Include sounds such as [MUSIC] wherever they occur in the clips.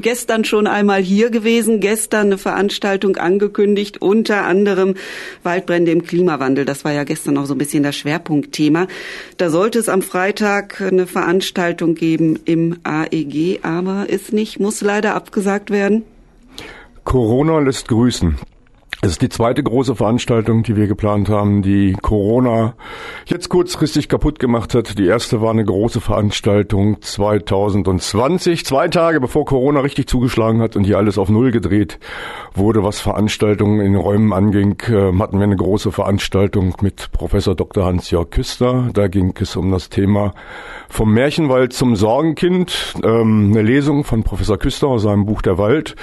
Gestern schon einmal hier gewesen, gestern eine Veranstaltung angekündigt, unter anderem Waldbrände im Klimawandel. Das war ja gestern auch so ein bisschen das Schwerpunktthema. Da sollte es am Freitag eine Veranstaltung geben im AEG, aber ist nicht, muss leider abgesagt werden. Corona lässt grüßen. Es ist die zweite große Veranstaltung, die wir geplant haben, die Corona jetzt kurzfristig kaputt gemacht hat. Die erste war eine große Veranstaltung 2020, zwei Tage bevor Corona richtig zugeschlagen hat und hier alles auf Null gedreht wurde, was Veranstaltungen in Räumen anging. Äh, hatten wir eine große Veranstaltung mit Professor Dr. Hans-Jörg Küster. Da ging es um das Thema vom Märchenwald zum Sorgenkind, ähm, eine Lesung von Professor Küster aus seinem Buch Der Wald,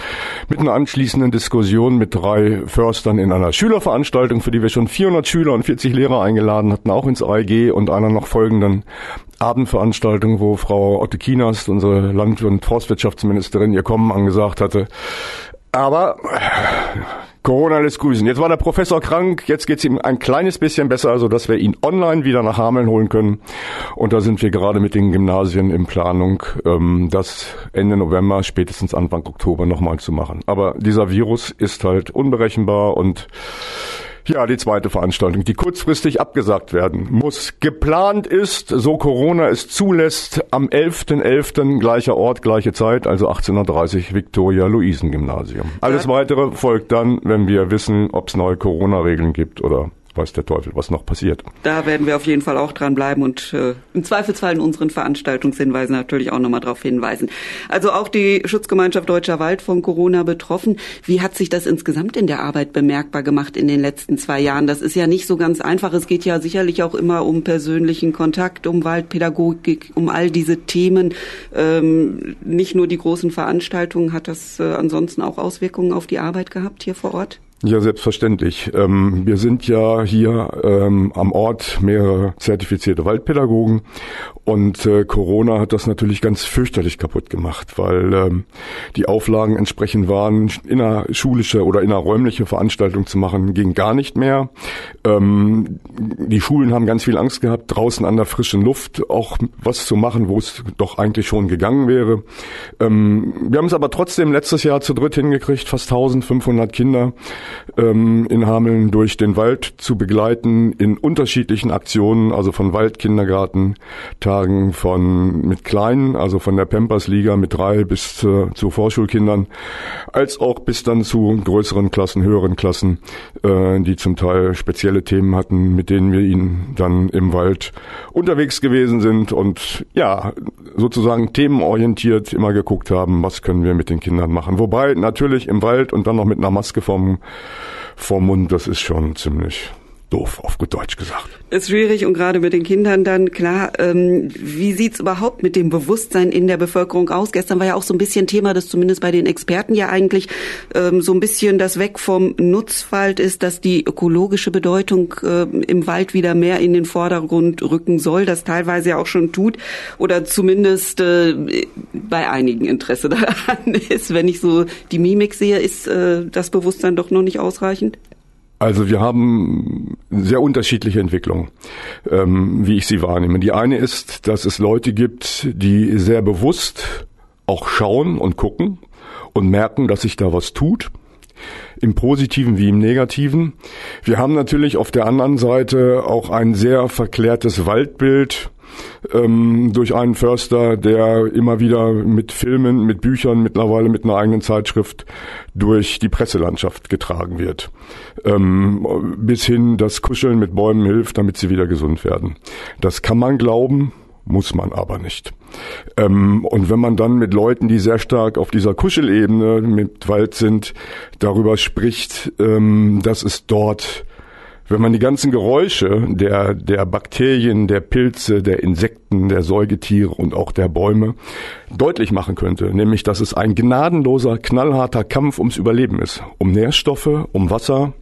mit einer anschließenden Diskussion mit drei Förstern in einer Schülerveranstaltung, für die wir schon 400 Schüler und 40 Lehrer eingeladen hatten, auch ins AEG und einer noch folgenden Abendveranstaltung, wo Frau Otte Kienast, unsere Land- und Forstwirtschaftsministerin, ihr Kommen angesagt hatte. Aber Corona lässt grüßen. Jetzt war der Professor krank, jetzt geht's ihm ein kleines bisschen besser, so dass wir ihn online wieder nach Hameln holen können. Und da sind wir gerade mit den Gymnasien in Planung, ähm, das Ende November, spätestens Anfang Oktober nochmal zu machen. Aber dieser Virus ist halt unberechenbar und ja, die zweite Veranstaltung, die kurzfristig abgesagt werden muss. Geplant ist, so Corona es zulässt, am 11.11. .11. gleicher Ort, gleiche Zeit, also 1830 Victoria-Luisen-Gymnasium. Alles weitere folgt dann, wenn wir wissen, ob es neue Corona-Regeln gibt oder weiß der Teufel, was noch passiert. Da werden wir auf jeden Fall auch dranbleiben und äh, im Zweifelsfall in unseren Veranstaltungshinweisen natürlich auch nochmal darauf hinweisen. Also auch die Schutzgemeinschaft Deutscher Wald von Corona betroffen. Wie hat sich das insgesamt in der Arbeit bemerkbar gemacht in den letzten zwei Jahren? Das ist ja nicht so ganz einfach. Es geht ja sicherlich auch immer um persönlichen Kontakt, um Waldpädagogik, um all diese Themen. Ähm, nicht nur die großen Veranstaltungen. Hat das äh, ansonsten auch Auswirkungen auf die Arbeit gehabt hier vor Ort? Ja, selbstverständlich. Ähm, wir sind ja hier ähm, am Ort mehrere zertifizierte Waldpädagogen und äh, Corona hat das natürlich ganz fürchterlich kaputt gemacht, weil ähm, die Auflagen entsprechend waren, innerschulische oder innerräumliche Veranstaltungen zu machen, ging gar nicht mehr. Ähm, die Schulen haben ganz viel Angst gehabt, draußen an der frischen Luft auch was zu machen, wo es doch eigentlich schon gegangen wäre. Ähm, wir haben es aber trotzdem letztes Jahr zu dritt hingekriegt, fast 1500 Kinder ähm, in Hameln durch den Wald zu begleiten in unterschiedlichen Aktionen, also von Waldkindergarten-Tagen von mit Kleinen, also von der Pampers-Liga mit drei bis zu, zu Vorschulkindern, als auch bis dann zu größeren Klassen, höheren Klassen, äh, die zum Teil spezielle Themen hatten, mit denen wir ihnen dann im Wald unterwegs gewesen sind und ja, sozusagen themenorientiert immer geguckt haben, was können wir mit den Kindern machen. Wobei natürlich im Wald und dann noch mit einer Maske vom vom Mund, das ist schon ziemlich doof, auf gut Deutsch gesagt. Ist schwierig und gerade mit den Kindern dann klar. Ähm, wie sieht's überhaupt mit dem Bewusstsein in der Bevölkerung aus? Gestern war ja auch so ein bisschen Thema, dass zumindest bei den Experten ja eigentlich ähm, so ein bisschen das Weg vom Nutzwald ist, dass die ökologische Bedeutung äh, im Wald wieder mehr in den Vordergrund rücken soll, das teilweise ja auch schon tut oder zumindest äh, bei einigen Interesse [LAUGHS] daran ist. Wenn ich so die Mimik sehe, ist äh, das Bewusstsein doch noch nicht ausreichend? Also wir haben sehr unterschiedliche Entwicklungen, ähm, wie ich sie wahrnehme. Die eine ist, dass es Leute gibt, die sehr bewusst auch schauen und gucken und merken, dass sich da was tut im positiven wie im negativen. Wir haben natürlich auf der anderen Seite auch ein sehr verklärtes Waldbild ähm, durch einen Förster, der immer wieder mit Filmen, mit Büchern, mittlerweile mit einer eigenen Zeitschrift durch die Presselandschaft getragen wird. Ähm, bis hin, dass Kuscheln mit Bäumen hilft, damit sie wieder gesund werden. Das kann man glauben, muss man aber nicht. Ähm, und wenn man dann mit Leuten, die sehr stark auf dieser Kuschelebene mit Wald sind, darüber spricht, ähm, dass es dort wenn man die ganzen Geräusche der, der Bakterien, der Pilze, der Insekten, der Säugetiere und auch der Bäume deutlich machen könnte, nämlich dass es ein gnadenloser, knallharter Kampf ums Überleben ist, um Nährstoffe, um Wasser,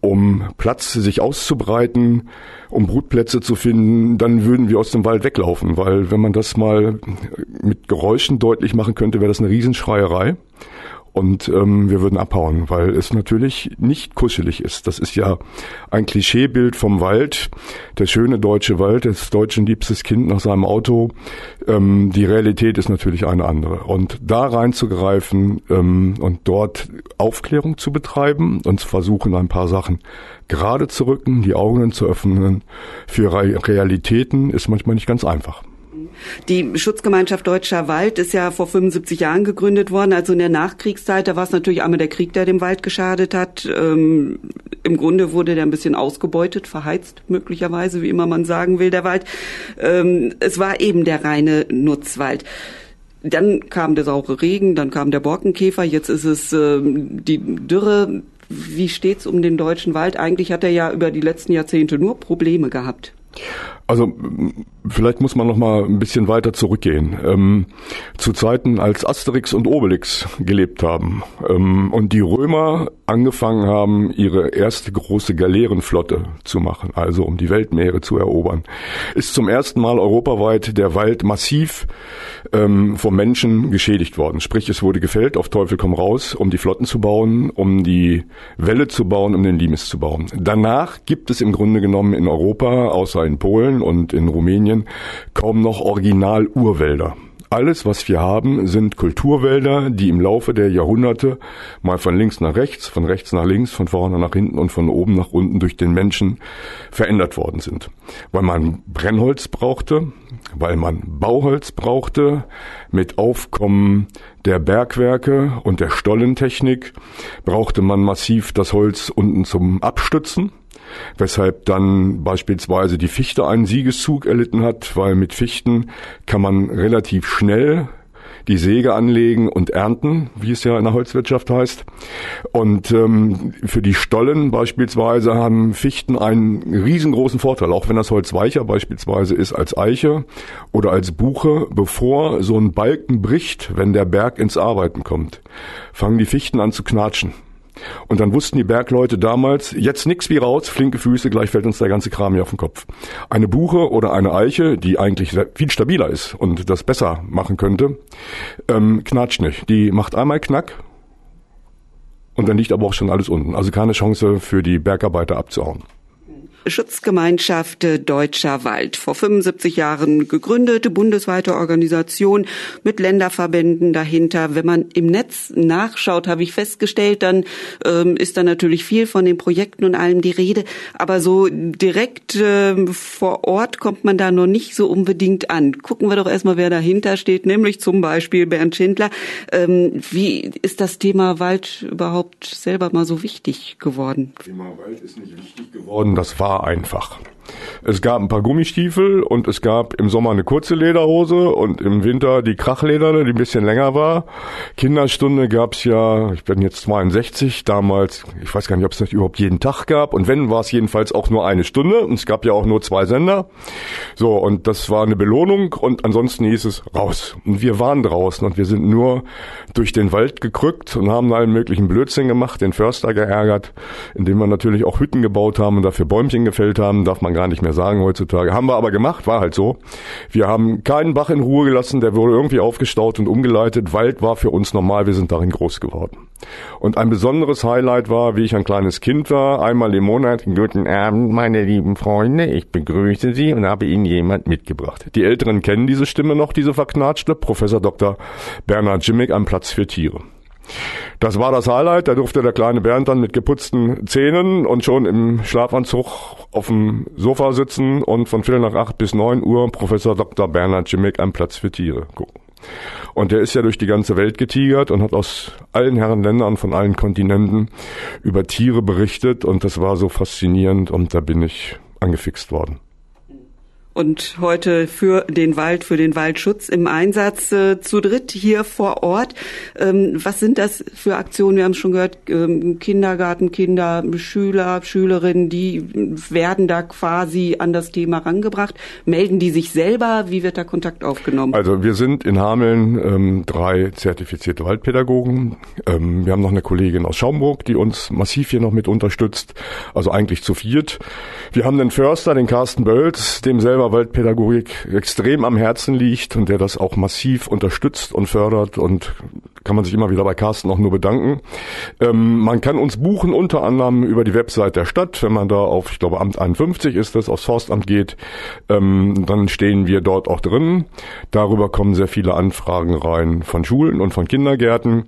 um Platz sich auszubreiten, um Brutplätze zu finden, dann würden wir aus dem Wald weglaufen, weil wenn man das mal mit Geräuschen deutlich machen könnte, wäre das eine Riesenschreierei. Und ähm, wir würden abhauen, weil es natürlich nicht kuschelig ist. Das ist ja ein Klischeebild vom Wald, der schöne deutsche Wald, des deutschen liebstes Kind nach seinem Auto. Ähm, die Realität ist natürlich eine andere. Und da reinzugreifen ähm, und dort Aufklärung zu betreiben und zu versuchen, ein paar Sachen gerade zu rücken, die Augen zu öffnen für Realitäten, ist manchmal nicht ganz einfach. Die Schutzgemeinschaft Deutscher Wald ist ja vor 75 Jahren gegründet worden, also in der Nachkriegszeit. Da war es natürlich einmal der Krieg, der dem Wald geschadet hat. Ähm, Im Grunde wurde der ein bisschen ausgebeutet, verheizt möglicherweise, wie immer man sagen will, der Wald. Ähm, es war eben der reine Nutzwald. Dann kam der saure Regen, dann kam der Borkenkäfer, jetzt ist es ähm, die Dürre. Wie steht's um den deutschen Wald? Eigentlich hat er ja über die letzten Jahrzehnte nur Probleme gehabt. Also vielleicht muss man noch mal ein bisschen weiter zurückgehen. Ähm, zu Zeiten, als Asterix und Obelix gelebt haben ähm, und die Römer angefangen haben, ihre erste große Galeerenflotte zu machen, also um die Weltmeere zu erobern, ist zum ersten Mal europaweit der Wald massiv ähm, vom Menschen geschädigt worden. Sprich, es wurde gefällt, auf Teufel komm raus, um die Flotten zu bauen, um die Welle zu bauen, um den Limes zu bauen. Danach gibt es im Grunde genommen in Europa, außer in Polen und in Rumänien, kaum noch Original-Urwälder. Alles, was wir haben, sind Kulturwälder, die im Laufe der Jahrhunderte mal von links nach rechts, von rechts nach links, von vorne nach hinten und von oben nach unten durch den Menschen verändert worden sind. Weil man Brennholz brauchte, weil man Bauholz brauchte, mit Aufkommen der Bergwerke und der Stollentechnik brauchte man massiv das Holz unten zum Abstützen weshalb dann beispielsweise die Fichte einen Siegeszug erlitten hat, weil mit Fichten kann man relativ schnell die Säge anlegen und ernten, wie es ja in der Holzwirtschaft heißt. Und ähm, für die Stollen beispielsweise haben Fichten einen riesengroßen Vorteil, auch wenn das Holz weicher beispielsweise ist als Eiche oder als Buche, bevor so ein Balken bricht, wenn der Berg ins Arbeiten kommt, fangen die Fichten an zu knatschen. Und dann wussten die Bergleute damals, jetzt nix wie raus, flinke Füße, gleich fällt uns der ganze Kram hier auf den Kopf. Eine Buche oder eine Eiche, die eigentlich viel stabiler ist und das besser machen könnte, ähm, knatscht nicht. Die macht einmal Knack und dann liegt aber auch schon alles unten. Also keine Chance für die Bergarbeiter abzuhauen. Schutzgemeinschaft Deutscher Wald. Vor 75 Jahren gegründete bundesweite Organisation mit Länderverbänden dahinter. Wenn man im Netz nachschaut, habe ich festgestellt, dann ähm, ist da natürlich viel von den Projekten und allem die Rede. Aber so direkt ähm, vor Ort kommt man da noch nicht so unbedingt an. Gucken wir doch erstmal, wer dahinter steht, nämlich zum Beispiel Bernd Schindler. Ähm, wie ist das Thema Wald überhaupt selber mal so wichtig geworden? Thema Wald ist nicht wichtig geworden. Das war einfach. Es gab ein paar Gummistiefel und es gab im Sommer eine kurze Lederhose und im Winter die Krachlederne, die ein bisschen länger war. Kinderstunde gab's ja, ich bin jetzt 62, damals, ich weiß gar nicht, ob es das überhaupt jeden Tag gab. Und wenn, war es jedenfalls auch nur eine Stunde und es gab ja auch nur zwei Sender. So, und das war eine Belohnung und ansonsten hieß es raus. Und wir waren draußen und wir sind nur durch den Wald gekrückt und haben allen möglichen Blödsinn gemacht, den Förster geärgert, indem wir natürlich auch Hütten gebaut haben und dafür Bäumchen gefällt haben, darf man gar nicht mehr sagen heutzutage. Haben wir aber gemacht, war halt so. Wir haben keinen Bach in Ruhe gelassen, der wurde irgendwie aufgestaut und umgeleitet. Wald war für uns normal, wir sind darin groß geworden. Und ein besonderes Highlight war, wie ich ein kleines Kind war, einmal im Monat, guten Abend, meine lieben Freunde, ich begrüße Sie und habe Ihnen jemand mitgebracht. Die Älteren kennen diese Stimme noch, diese verknatschte, Professor Dr. Bernhard Jimmick am Platz für Tiere. Das war das Highlight. Da durfte der kleine Bernd dann mit geputzten Zähnen und schon im Schlafanzug auf dem Sofa sitzen und von Viertel nach acht bis neun Uhr Professor Dr. Bernhard Jimmick am Platz für Tiere gucken. Und der ist ja durch die ganze Welt getigert und hat aus allen Herren Ländern von allen Kontinenten über Tiere berichtet und das war so faszinierend und da bin ich angefixt worden und heute für den Wald, für den Waldschutz im Einsatz äh, zu dritt hier vor Ort. Ähm, was sind das für Aktionen? Wir haben es schon gehört, ähm, Kindergartenkinder, Schüler, Schülerinnen, die werden da quasi an das Thema rangebracht. Melden die sich selber? Wie wird da Kontakt aufgenommen? Also wir sind in Hameln ähm, drei zertifizierte Waldpädagogen. Ähm, wir haben noch eine Kollegin aus Schaumburg, die uns massiv hier noch mit unterstützt. Also eigentlich zu viert. Wir haben den Förster, den Carsten Bölz, dem selber selber Waldpädagogik extrem am Herzen liegt und der das auch massiv unterstützt und fördert und kann man sich immer wieder bei Carsten auch nur bedanken. Ähm, man kann uns buchen unter anderem über die Website der Stadt, wenn man da auf, ich glaube, Amt 51 ist das, aufs Forstamt geht, ähm, dann stehen wir dort auch drin. Darüber kommen sehr viele Anfragen rein von Schulen und von Kindergärten.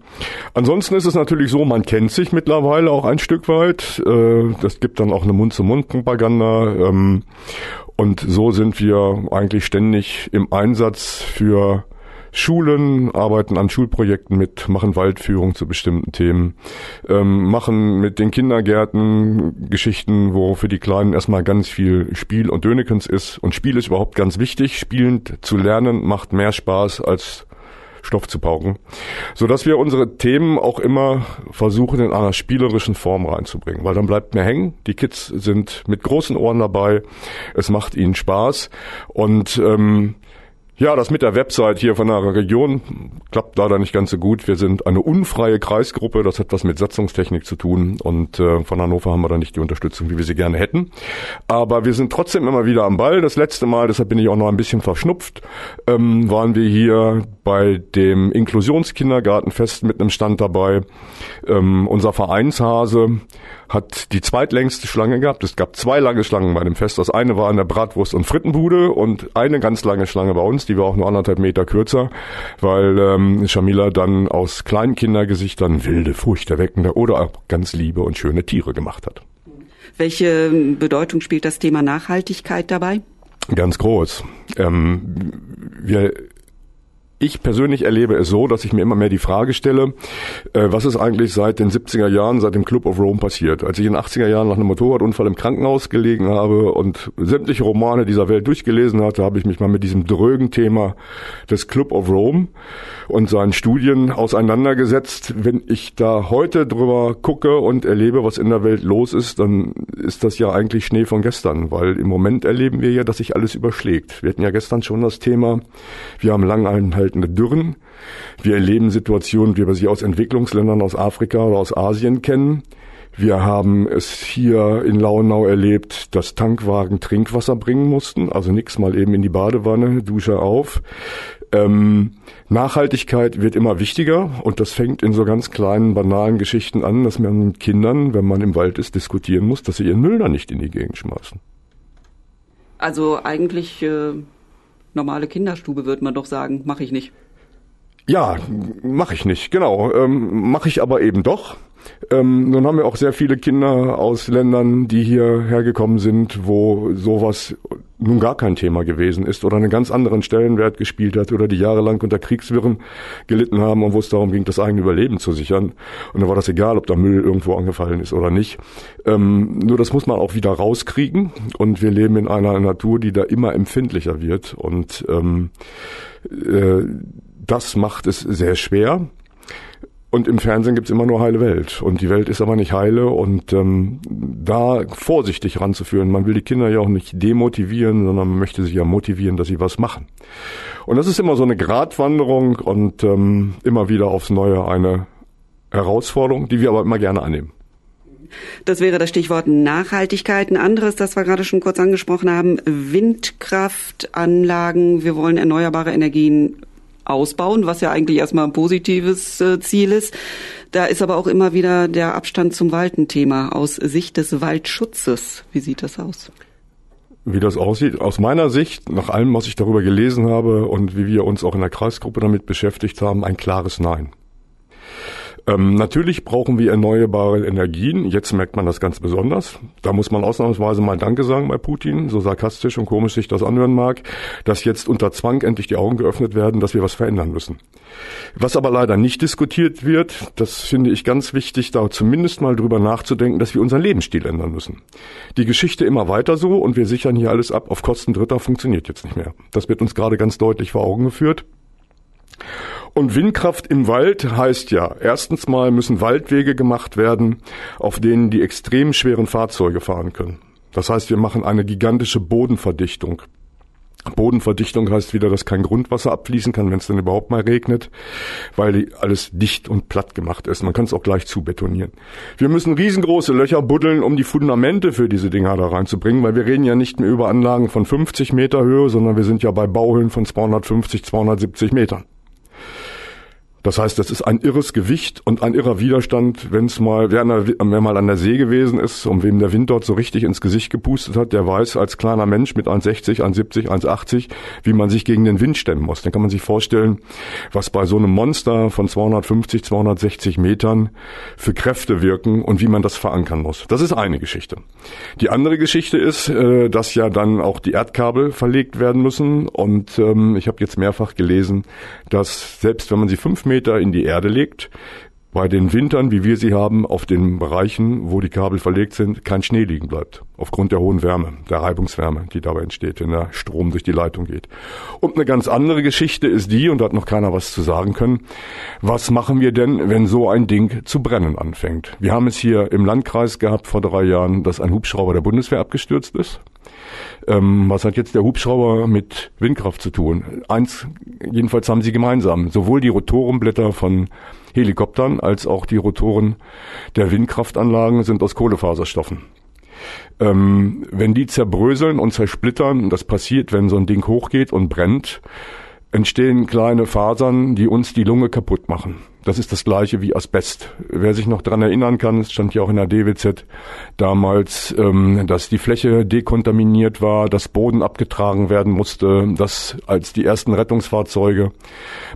Ansonsten ist es natürlich so, man kennt sich mittlerweile auch ein Stück weit. Äh, das gibt dann auch eine Mund-zu-Mund-Propaganda. Ähm, und so sind wir eigentlich ständig im Einsatz für Schulen, arbeiten an Schulprojekten mit, machen Waldführung zu bestimmten Themen, ähm, machen mit den Kindergärten Geschichten, wo für die Kleinen erstmal ganz viel Spiel und Dönekens ist. Und Spiel ist überhaupt ganz wichtig. Spielend zu lernen macht mehr Spaß als Stoff zu pauken, so dass wir unsere Themen auch immer versuchen in einer spielerischen Form reinzubringen, weil dann bleibt mehr hängen. Die Kids sind mit großen Ohren dabei, es macht ihnen Spaß und ähm, ja, das mit der Website hier von der Region klappt leider nicht ganz so gut. Wir sind eine unfreie Kreisgruppe, das hat was mit Satzungstechnik zu tun und äh, von Hannover haben wir da nicht die Unterstützung, wie wir sie gerne hätten. Aber wir sind trotzdem immer wieder am Ball. Das letzte Mal, deshalb bin ich auch noch ein bisschen verschnupft, ähm, waren wir hier bei dem Inklusionskindergartenfest mit einem Stand dabei. Ähm, unser Vereinshase hat die zweitlängste Schlange gehabt. Es gab zwei lange Schlangen bei dem Fest. Das eine war an der Bratwurst- und Frittenbude und eine ganz lange Schlange bei uns, die war auch nur anderthalb Meter kürzer, weil ähm, Shamila dann aus Kleinkindergesichtern wilde, furchterweckende oder auch ganz liebe und schöne Tiere gemacht hat. Welche Bedeutung spielt das Thema Nachhaltigkeit dabei? Ganz groß. Ähm, wir ich persönlich erlebe es so, dass ich mir immer mehr die Frage stelle, äh, was ist eigentlich seit den 70er Jahren, seit dem Club of Rome passiert? Als ich in den 80er Jahren nach einem Motorradunfall im Krankenhaus gelegen habe und sämtliche Romane dieser Welt durchgelesen hatte, habe ich mich mal mit diesem drögen Thema des Club of Rome und seinen Studien auseinandergesetzt. Wenn ich da heute drüber gucke und erlebe, was in der Welt los ist, dann ist das ja eigentlich Schnee von gestern, weil im Moment erleben wir ja, dass sich alles überschlägt. Wir hatten ja gestern schon das Thema, wir haben lang halt anhaltende Dürren. Wir erleben Situationen, wie wir sie aus Entwicklungsländern aus Afrika oder aus Asien kennen. Wir haben es hier in Launau erlebt, dass Tankwagen Trinkwasser bringen mussten, also nichts mal eben in die Badewanne, Dusche auf. Ähm, Nachhaltigkeit wird immer wichtiger und das fängt in so ganz kleinen, banalen Geschichten an, dass man mit Kindern, wenn man im Wald ist, diskutieren muss, dass sie ihren Müll da nicht in die Gegend schmeißen. Also eigentlich äh, normale Kinderstube, würde man doch sagen. Mache ich nicht. Ja, mache ich nicht, genau. Ähm, mache ich aber eben doch. Ähm, nun haben wir auch sehr viele Kinder aus Ländern, die hierher gekommen sind, wo sowas nun gar kein Thema gewesen ist oder einen ganz anderen Stellenwert gespielt hat oder die jahrelang unter Kriegswirren gelitten haben und wo es darum ging, das eigene Überleben zu sichern. Und da war das egal, ob da Müll irgendwo angefallen ist oder nicht. Ähm, nur das muss man auch wieder rauskriegen und wir leben in einer Natur, die da immer empfindlicher wird und ähm, äh, das macht es sehr schwer. Und im Fernsehen gibt's immer nur heile Welt. Und die Welt ist aber nicht heile. Und ähm, da vorsichtig ranzuführen. Man will die Kinder ja auch nicht demotivieren, sondern man möchte sie ja motivieren, dass sie was machen. Und das ist immer so eine Gratwanderung und ähm, immer wieder aufs Neue eine Herausforderung, die wir aber immer gerne annehmen. Das wäre das Stichwort Nachhaltigkeit. Ein anderes, das wir gerade schon kurz angesprochen haben, Windkraftanlagen. Wir wollen erneuerbare Energien ausbauen, was ja eigentlich erstmal ein positives äh, Ziel ist. Da ist aber auch immer wieder der Abstand zum Wald ein Thema aus Sicht des Waldschutzes. Wie sieht das aus? Wie das aussieht, aus meiner Sicht, nach allem, was ich darüber gelesen habe und wie wir uns auch in der Kreisgruppe damit beschäftigt haben, ein klares Nein. Ähm, natürlich brauchen wir erneuerbare Energien. Jetzt merkt man das ganz besonders. Da muss man ausnahmsweise mal Danke sagen bei Putin, so sarkastisch und komisch sich das anhören mag, dass jetzt unter Zwang endlich die Augen geöffnet werden, dass wir was verändern müssen. Was aber leider nicht diskutiert wird, das finde ich ganz wichtig, da zumindest mal drüber nachzudenken, dass wir unseren Lebensstil ändern müssen. Die Geschichte immer weiter so und wir sichern hier alles ab auf Kosten Dritter funktioniert jetzt nicht mehr. Das wird uns gerade ganz deutlich vor Augen geführt. Und Windkraft im Wald heißt ja, erstens mal müssen Waldwege gemacht werden, auf denen die extrem schweren Fahrzeuge fahren können. Das heißt, wir machen eine gigantische Bodenverdichtung. Bodenverdichtung heißt wieder, dass kein Grundwasser abfließen kann, wenn es dann überhaupt mal regnet, weil alles dicht und platt gemacht ist. Man kann es auch gleich zubetonieren. Wir müssen riesengroße Löcher buddeln, um die Fundamente für diese Dinger da reinzubringen, weil wir reden ja nicht mehr über Anlagen von 50 Meter Höhe, sondern wir sind ja bei Bauhöhen von 250, 270 Metern. Das heißt, das ist ein irres Gewicht und ein irrer Widerstand, wenn es mal, wer, wer, mal an der See gewesen ist und wem der Wind dort so richtig ins Gesicht gepustet hat, der weiß als kleiner Mensch mit 1,60, 1,70, 1,80, wie man sich gegen den Wind stemmen muss. Dann kann man sich vorstellen, was bei so einem Monster von 250, 260 Metern für Kräfte wirken und wie man das verankern muss. Das ist eine Geschichte. Die andere Geschichte ist, äh, dass ja dann auch die Erdkabel verlegt werden müssen und ähm, ich habe jetzt mehrfach gelesen, dass selbst wenn man sie fünf Meter Meter in die Erde legt, bei den Wintern, wie wir sie haben, auf den Bereichen, wo die Kabel verlegt sind, kein Schnee liegen bleibt. Aufgrund der hohen Wärme, der Reibungswärme, die dabei entsteht, wenn der Strom durch die Leitung geht. Und eine ganz andere Geschichte ist die, und da hat noch keiner was zu sagen können, was machen wir denn, wenn so ein Ding zu brennen anfängt? Wir haben es hier im Landkreis gehabt vor drei Jahren, dass ein Hubschrauber der Bundeswehr abgestürzt ist. Ähm, was hat jetzt der Hubschrauber mit Windkraft zu tun? Eins, jedenfalls haben sie gemeinsam. Sowohl die Rotorenblätter von Helikoptern als auch die Rotoren der Windkraftanlagen sind aus Kohlefaserstoffen. Ähm, wenn die zerbröseln und zersplittern, das passiert, wenn so ein Ding hochgeht und brennt, entstehen kleine Fasern, die uns die Lunge kaputt machen. Das ist das gleiche wie Asbest. Wer sich noch dran erinnern kann, es stand ja auch in der DWZ damals, ähm, dass die Fläche dekontaminiert war, dass Boden abgetragen werden musste, dass als die ersten Rettungsfahrzeuge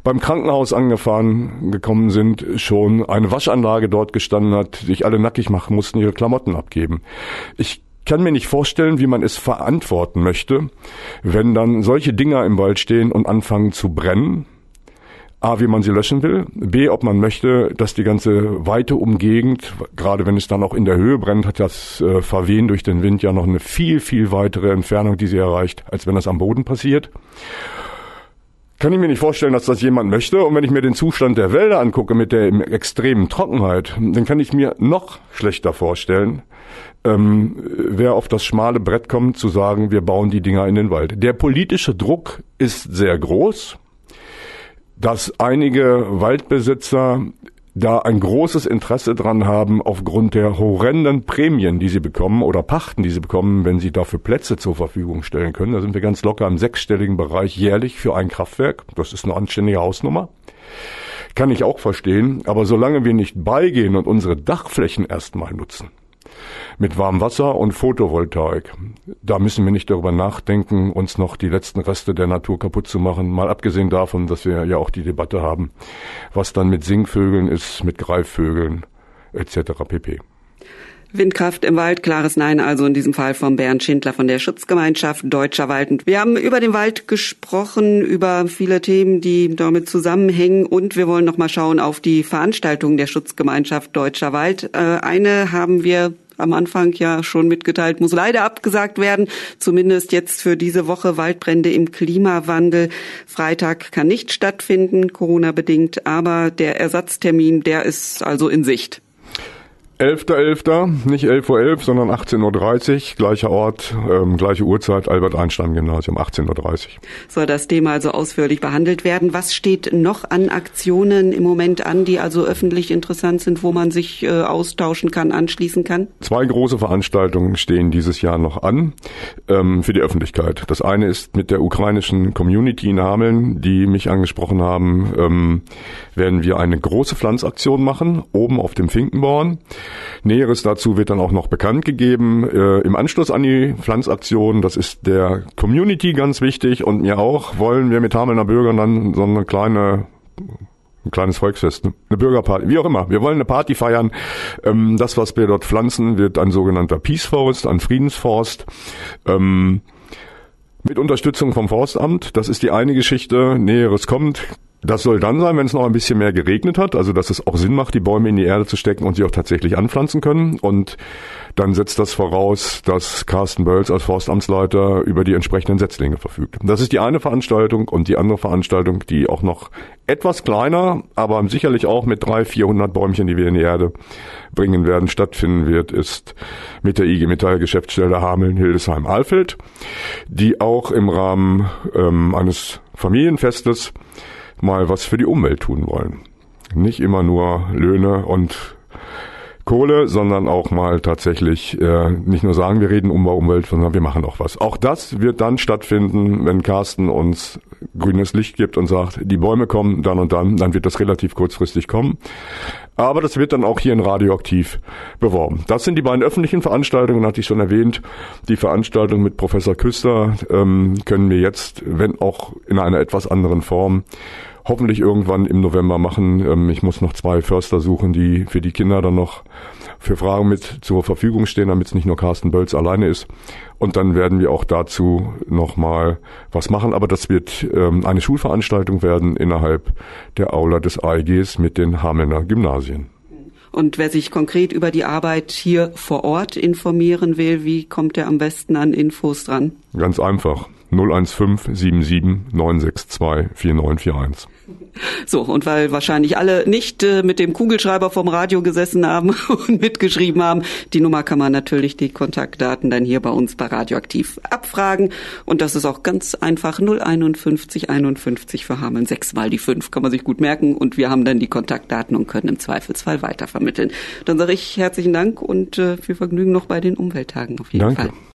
beim Krankenhaus angefahren gekommen sind, schon eine Waschanlage dort gestanden hat, sich alle nackig machen mussten, ihre Klamotten abgeben. Ich kann mir nicht vorstellen, wie man es verantworten möchte, wenn dann solche Dinger im Wald stehen und anfangen zu brennen. A, wie man sie löschen will. B, ob man möchte, dass die ganze weite Umgegend, gerade wenn es dann auch in der Höhe brennt, hat das äh, Verwehen durch den Wind ja noch eine viel, viel weitere Entfernung, die sie erreicht, als wenn das am Boden passiert. Kann ich mir nicht vorstellen, dass das jemand möchte. Und wenn ich mir den Zustand der Wälder angucke mit der extremen Trockenheit, dann kann ich mir noch schlechter vorstellen, ähm, wer auf das schmale Brett kommt, zu sagen, wir bauen die Dinger in den Wald. Der politische Druck ist sehr groß, dass einige Waldbesitzer da ein großes Interesse dran haben, aufgrund der horrenden Prämien, die sie bekommen oder Pachten, die sie bekommen, wenn sie dafür Plätze zur Verfügung stellen können. Da sind wir ganz locker im sechsstelligen Bereich jährlich für ein Kraftwerk. Das ist eine anständige Hausnummer. Kann ich auch verstehen. Aber solange wir nicht beigehen und unsere Dachflächen erstmal nutzen, mit Warmwasser und Photovoltaik. Da müssen wir nicht darüber nachdenken, uns noch die letzten Reste der Natur kaputt zu machen. Mal abgesehen davon, dass wir ja auch die Debatte haben, was dann mit Singvögeln ist, mit Greifvögeln etc. pp. Windkraft im Wald, klares Nein, also in diesem Fall von Bernd Schindler von der Schutzgemeinschaft Deutscher Wald. Wir haben über den Wald gesprochen, über viele Themen, die damit zusammenhängen und wir wollen noch mal schauen auf die Veranstaltungen der Schutzgemeinschaft Deutscher Wald. Äh, eine haben wir am Anfang ja schon mitgeteilt, muss leider abgesagt werden. Zumindest jetzt für diese Woche Waldbrände im Klimawandel. Freitag kann nicht stattfinden, Corona bedingt, aber der Ersatztermin, der ist also in Sicht. 11.11., nicht 11.11 Uhr, 11, sondern 18.30 Uhr, gleicher Ort, ähm, gleiche Uhrzeit, Albert-Einstein-Gymnasium, 18.30 Uhr. Soll das Thema also ausführlich behandelt werden. Was steht noch an Aktionen im Moment an, die also öffentlich interessant sind, wo man sich äh, austauschen kann, anschließen kann? Zwei große Veranstaltungen stehen dieses Jahr noch an ähm, für die Öffentlichkeit. Das eine ist mit der ukrainischen Community in Hameln, die mich angesprochen haben, ähm, werden wir eine große Pflanzaktion machen, oben auf dem Finkenborn. Näheres dazu wird dann auch noch bekannt gegeben äh, im Anschluss an die Pflanzaktion. Das ist der Community ganz wichtig und mir auch. Wollen wir mit Hamelner Bürgern dann so eine kleine ein kleines Volksfest, eine Bürgerparty, wie auch immer. Wir wollen eine Party feiern. Ähm, das, was wir dort pflanzen, wird ein sogenannter Peace Forest, ein Friedensforst. Ähm, mit Unterstützung vom Forstamt. Das ist die eine Geschichte. Näheres kommt. Das soll dann sein, wenn es noch ein bisschen mehr geregnet hat, also dass es auch Sinn macht, die Bäume in die Erde zu stecken und sie auch tatsächlich anpflanzen können. Und dann setzt das voraus, dass Carsten Bölz als Forstamtsleiter über die entsprechenden Setzlinge verfügt. Das ist die eine Veranstaltung und die andere Veranstaltung, die auch noch etwas kleiner, aber sicherlich auch mit drei, vierhundert Bäumchen, die wir in die Erde bringen werden, stattfinden wird, ist mit der IG Metall Geschäftsstelle Hameln-Hildesheim-Alfeld, die auch im Rahmen ähm, eines Familienfestes mal was für die Umwelt tun wollen. Nicht immer nur Löhne und Kohle, sondern auch mal tatsächlich äh, nicht nur sagen, wir reden Umbau, Umwelt, sondern wir machen auch was. Auch das wird dann stattfinden, wenn Carsten uns grünes Licht gibt und sagt, die Bäume kommen dann und dann, dann wird das relativ kurzfristig kommen. Aber das wird dann auch hier in Radioaktiv beworben. Das sind die beiden öffentlichen Veranstaltungen, hatte ich schon erwähnt. Die Veranstaltung mit Professor Küster ähm, können wir jetzt, wenn auch in einer etwas anderen Form, hoffentlich irgendwann im November machen. Ähm, ich muss noch zwei Förster suchen, die für die Kinder dann noch für Fragen mit zur Verfügung stehen, damit es nicht nur Carsten Bölz alleine ist. Und dann werden wir auch dazu nochmal was machen. Aber das wird ähm, eine Schulveranstaltung werden innerhalb der Aula des AEGs mit den Hamelner Gymnasien. Und wer sich konkret über die Arbeit hier vor Ort informieren will, wie kommt er am besten an Infos dran? Ganz einfach. 015 77 962 4941. So, und weil wahrscheinlich alle nicht äh, mit dem Kugelschreiber vom Radio gesessen haben [LAUGHS] und mitgeschrieben haben, die Nummer kann man natürlich die Kontaktdaten dann hier bei uns bei Radioaktiv abfragen. Und das ist auch ganz einfach 051 51 für Hameln, sechsmal die fünf, kann man sich gut merken. Und wir haben dann die Kontaktdaten und können im Zweifelsfall weitervermitteln. Dann sage ich herzlichen Dank und äh, viel Vergnügen noch bei den Umwelttagen auf jeden Danke. Fall.